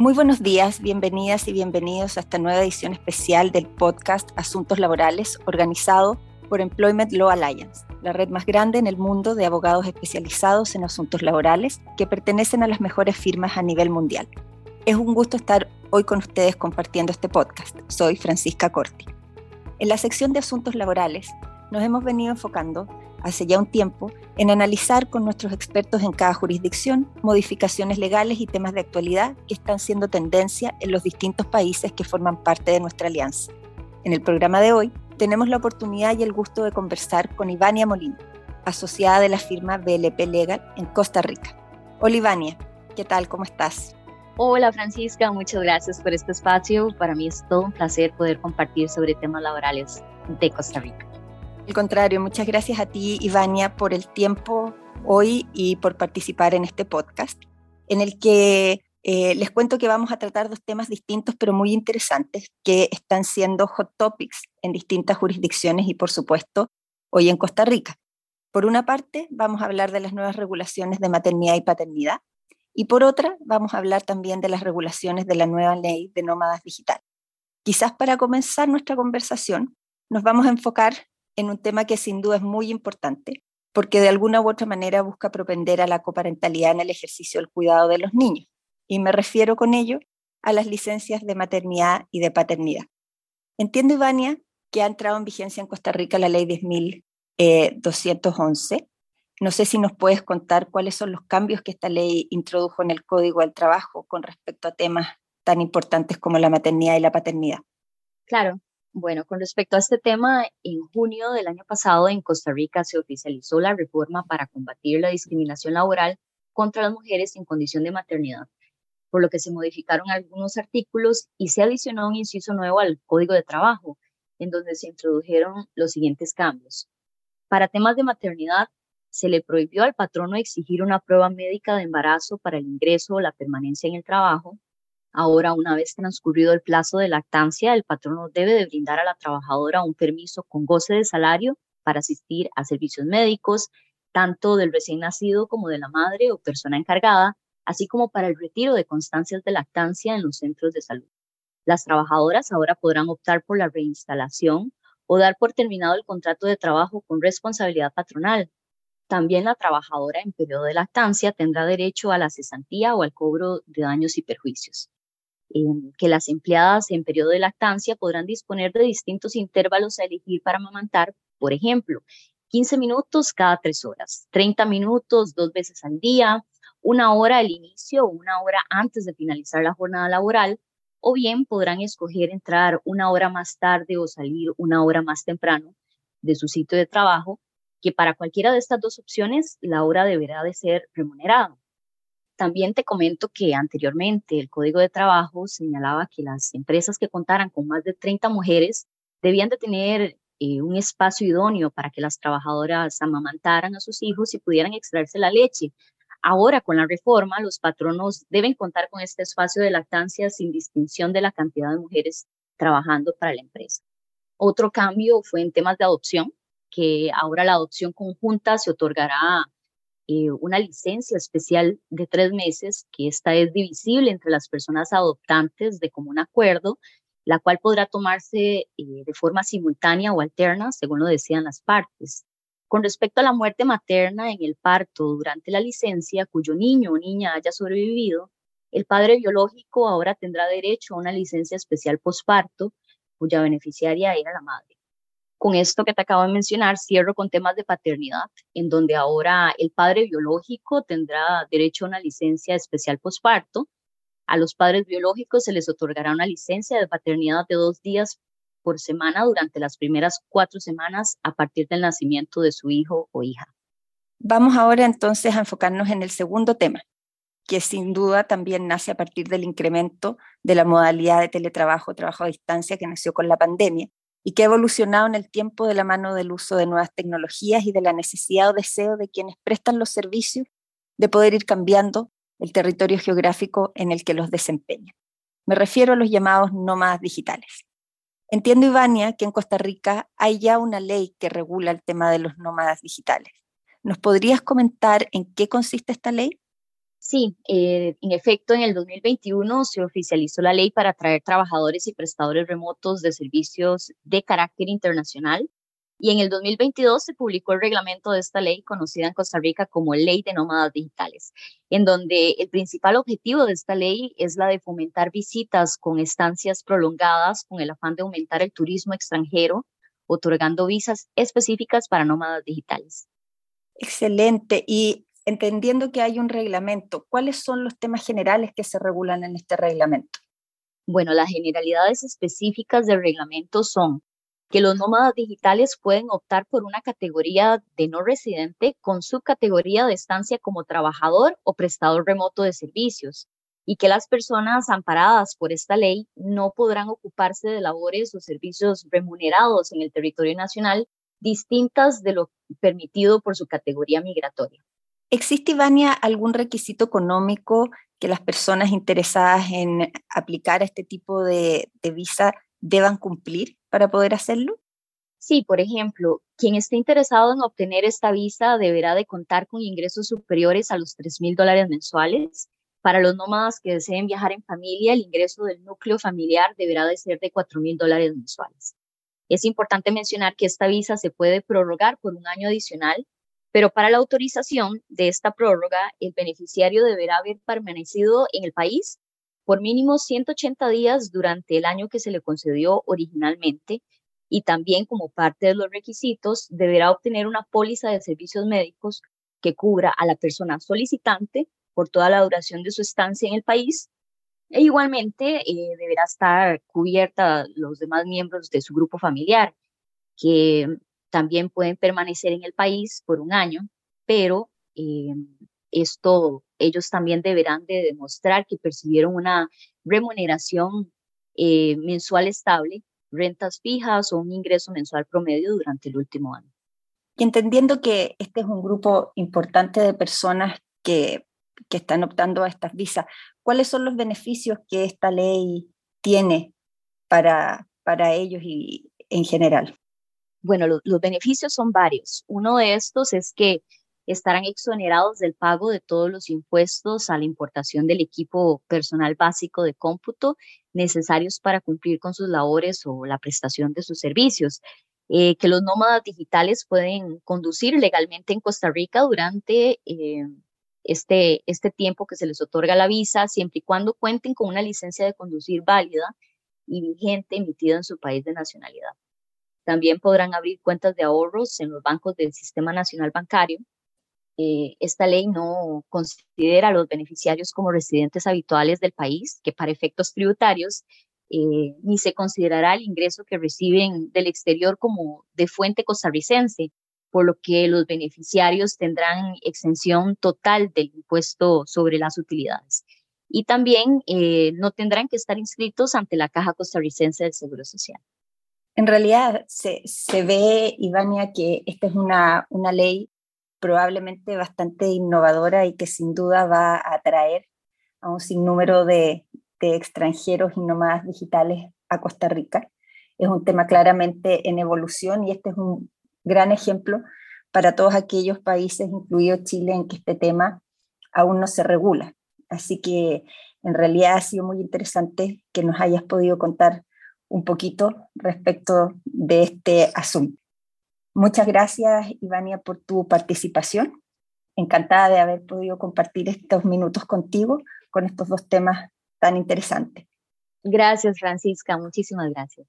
Muy buenos días, bienvenidas y bienvenidos a esta nueva edición especial del podcast Asuntos Laborales organizado por Employment Law Alliance, la red más grande en el mundo de abogados especializados en asuntos laborales que pertenecen a las mejores firmas a nivel mundial. Es un gusto estar hoy con ustedes compartiendo este podcast. Soy Francisca Corti. En la sección de asuntos laborales nos hemos venido enfocando hace ya un tiempo en analizar con nuestros expertos en cada jurisdicción modificaciones legales y temas de actualidad que están siendo tendencia en los distintos países que forman parte de nuestra alianza. En el programa de hoy tenemos la oportunidad y el gusto de conversar con Ivania Molina, asociada de la firma BLP Legal en Costa Rica. Hola Ivania, ¿qué tal? ¿Cómo estás? Hola Francisca, muchas gracias por este espacio. Para mí es todo un placer poder compartir sobre temas laborales de Costa Rica. Al contrario, muchas gracias a ti, Ivania, por el tiempo hoy y por participar en este podcast, en el que eh, les cuento que vamos a tratar dos temas distintos pero muy interesantes que están siendo hot topics en distintas jurisdicciones y, por supuesto, hoy en Costa Rica. Por una parte, vamos a hablar de las nuevas regulaciones de maternidad y paternidad, y por otra, vamos a hablar también de las regulaciones de la nueva ley de nómadas digitales. Quizás para comenzar nuestra conversación, nos vamos a enfocar en un tema que sin duda es muy importante, porque de alguna u otra manera busca propender a la coparentalidad en el ejercicio del cuidado de los niños. Y me refiero con ello a las licencias de maternidad y de paternidad. Entiendo, Ivania, que ha entrado en vigencia en Costa Rica la ley 10.211. Eh, no sé si nos puedes contar cuáles son los cambios que esta ley introdujo en el Código del Trabajo con respecto a temas tan importantes como la maternidad y la paternidad. Claro, bueno, con respecto a este tema, en junio del año pasado en Costa Rica se oficializó la reforma para combatir la discriminación laboral contra las mujeres en condición de maternidad, por lo que se modificaron algunos artículos y se adicionó un inciso nuevo al Código de Trabajo, en donde se introdujeron los siguientes cambios. Para temas de maternidad, se le prohibió al patrono exigir una prueba médica de embarazo para el ingreso o la permanencia en el trabajo, Ahora, una vez transcurrido el plazo de lactancia, el patrono debe de brindar a la trabajadora un permiso con goce de salario para asistir a servicios médicos, tanto del recién nacido como de la madre o persona encargada, así como para el retiro de constancias de lactancia en los centros de salud. Las trabajadoras ahora podrán optar por la reinstalación o dar por terminado el contrato de trabajo con responsabilidad patronal. También la trabajadora en periodo de lactancia tendrá derecho a la cesantía o al cobro de daños y perjuicios que las empleadas en periodo de lactancia podrán disponer de distintos intervalos a elegir para amamantar, por ejemplo, 15 minutos cada tres horas, 30 minutos dos veces al día, una hora al inicio o una hora antes de finalizar la jornada laboral, o bien podrán escoger entrar una hora más tarde o salir una hora más temprano de su sitio de trabajo, que para cualquiera de estas dos opciones la hora deberá de ser remunerada. También te comento que anteriormente el Código de Trabajo señalaba que las empresas que contaran con más de 30 mujeres debían de tener eh, un espacio idóneo para que las trabajadoras amamantaran a sus hijos y pudieran extraerse la leche. Ahora, con la reforma, los patronos deben contar con este espacio de lactancia sin distinción de la cantidad de mujeres trabajando para la empresa. Otro cambio fue en temas de adopción, que ahora la adopción conjunta se otorgará eh, una licencia especial de tres meses, que esta es divisible entre las personas adoptantes de común acuerdo, la cual podrá tomarse eh, de forma simultánea o alterna, según lo decían las partes. Con respecto a la muerte materna en el parto durante la licencia, cuyo niño o niña haya sobrevivido, el padre biológico ahora tendrá derecho a una licencia especial posparto, cuya beneficiaria era la madre. Con esto que te acabo de mencionar, cierro con temas de paternidad, en donde ahora el padre biológico tendrá derecho a una licencia especial posparto. A los padres biológicos se les otorgará una licencia de paternidad de dos días por semana durante las primeras cuatro semanas a partir del nacimiento de su hijo o hija. Vamos ahora entonces a enfocarnos en el segundo tema, que sin duda también nace a partir del incremento de la modalidad de teletrabajo, trabajo a distancia que nació con la pandemia y que ha evolucionado en el tiempo de la mano del uso de nuevas tecnologías y de la necesidad o deseo de quienes prestan los servicios de poder ir cambiando el territorio geográfico en el que los desempeñan. Me refiero a los llamados nómadas digitales. Entiendo, Ivania, que en Costa Rica hay ya una ley que regula el tema de los nómadas digitales. ¿Nos podrías comentar en qué consiste esta ley? Sí, eh, en efecto, en el 2021 se oficializó la ley para atraer trabajadores y prestadores remotos de servicios de carácter internacional y en el 2022 se publicó el reglamento de esta ley conocida en Costa Rica como Ley de Nómadas Digitales, en donde el principal objetivo de esta ley es la de fomentar visitas con estancias prolongadas con el afán de aumentar el turismo extranjero, otorgando visas específicas para nómadas digitales. Excelente. Y entendiendo que hay un reglamento, ¿cuáles son los temas generales que se regulan en este reglamento? Bueno, las generalidades específicas del reglamento son que los nómadas digitales pueden optar por una categoría de no residente con su categoría de estancia como trabajador o prestador remoto de servicios y que las personas amparadas por esta ley no podrán ocuparse de labores o servicios remunerados en el territorio nacional distintas de lo permitido por su categoría migratoria. ¿Existe, Ivania, algún requisito económico que las personas interesadas en aplicar este tipo de, visa deban cumplir para poder hacerlo? Sí, por ejemplo, quien esté interesado en obtener esta visa deberá de contar con ingresos superiores a los 3 mil dólares mensuales. Para los nómadas que deseen viajar en familia, el ingreso del núcleo familiar deberá de ser de 4 mil dólares mensuales. Es importante mencionar que esta visa se puede prorrogar por un año adicional, pero para la autorización de esta prórroga, el beneficiario deberá haber permanecido en el país por mínimo 180 días durante el año que se le concedió originalmente y también como parte de los requisitos deberá obtener una póliza de servicios médicos que cubra a la persona solicitante por toda la duración de su estancia en el país e igualmente eh, deberá estar cubierta los demás miembros de su grupo familiar que también pueden permanecer en el país por un año, pero eh, esto ellos también deberán de demostrar que percibieron una remuneración eh, mensual estable, rentas fijas o un ingreso mensual promedio durante el último año. Y entendiendo que este es un grupo importante de personas que, que están optando a estas visas, ¿cuáles son los beneficios que esta ley tiene para, para ellos y en general? Bueno, los beneficios son varios. Uno de estos es que estarán exonerados del pago de todos los impuestos a la importación del equipo personal básico de cómputo necesarios para cumplir con sus labores o la prestación de sus servicios. Eh, que los nómadas digitales pueden conducir legalmente en Costa Rica durante eh, este, este tiempo que se les otorga la visa, siempre y cuando cuenten con una licencia de conducir válida y vigente emitida en su país de nacionalidad. También podrán abrir cuentas de ahorros en los bancos del Sistema Nacional Bancario eh, esta ley no considera a los beneficiarios como residentes habituales del país, que para efectos tributarios eh, ni se considerará el ingreso que reciben del exterior como de fuente costarricense, por lo que los beneficiarios tendrán exención total del impuesto sobre las utilidades. Y también eh, no tendrán que estar inscritos ante la Caja Costarricense del Seguro Social. En realidad se, ve, Ivania, que esta es una, una ley probablemente bastante innovadora y que sin duda va a atraer a un sinnúmero de, de extranjeros y nómadas digitales a Costa Rica. Es un tema claramente en evolución y este es un gran ejemplo para todos aquellos países, incluido Chile, en que este tema aún no se regula. Así que en realidad ha sido muy interesante que nos hayas podido contar un poquito respecto de este asunto. Muchas gracias, Ivania, por tu participación. Encantada de haber podido compartir estos minutos contigo con estos dos temas tan interesantes. Gracias, Francisca. Muchísimas gracias.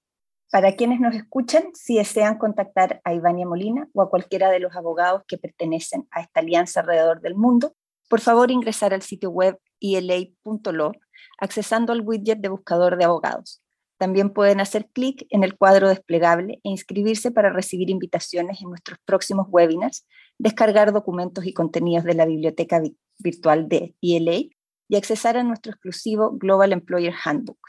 Para quienes nos escuchan, si desean contactar a Ivania Molina o a cualquiera de los abogados que pertenecen a esta alianza alrededor del mundo, por favor ingresar al sitio web ila.lo accesando al widget de buscador de abogados. También pueden hacer clic en el cuadro desplegable e inscribirse para recibir invitaciones en nuestros próximos webinars, descargar documentos y contenidos de la biblioteca virtual de ELA y accesar a nuestro exclusivo Global Employer Handbook.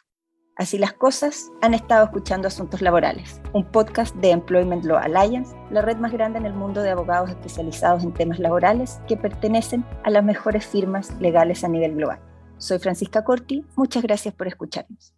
Así las cosas, han estado escuchando Asuntos Laborales, un podcast de Employment Law Alliance, la red más grande en el mundo de abogados especializados en temas laborales que pertenecen a las mejores firmas legales a nivel global. Soy Francisca Corti, muchas gracias por escucharnos.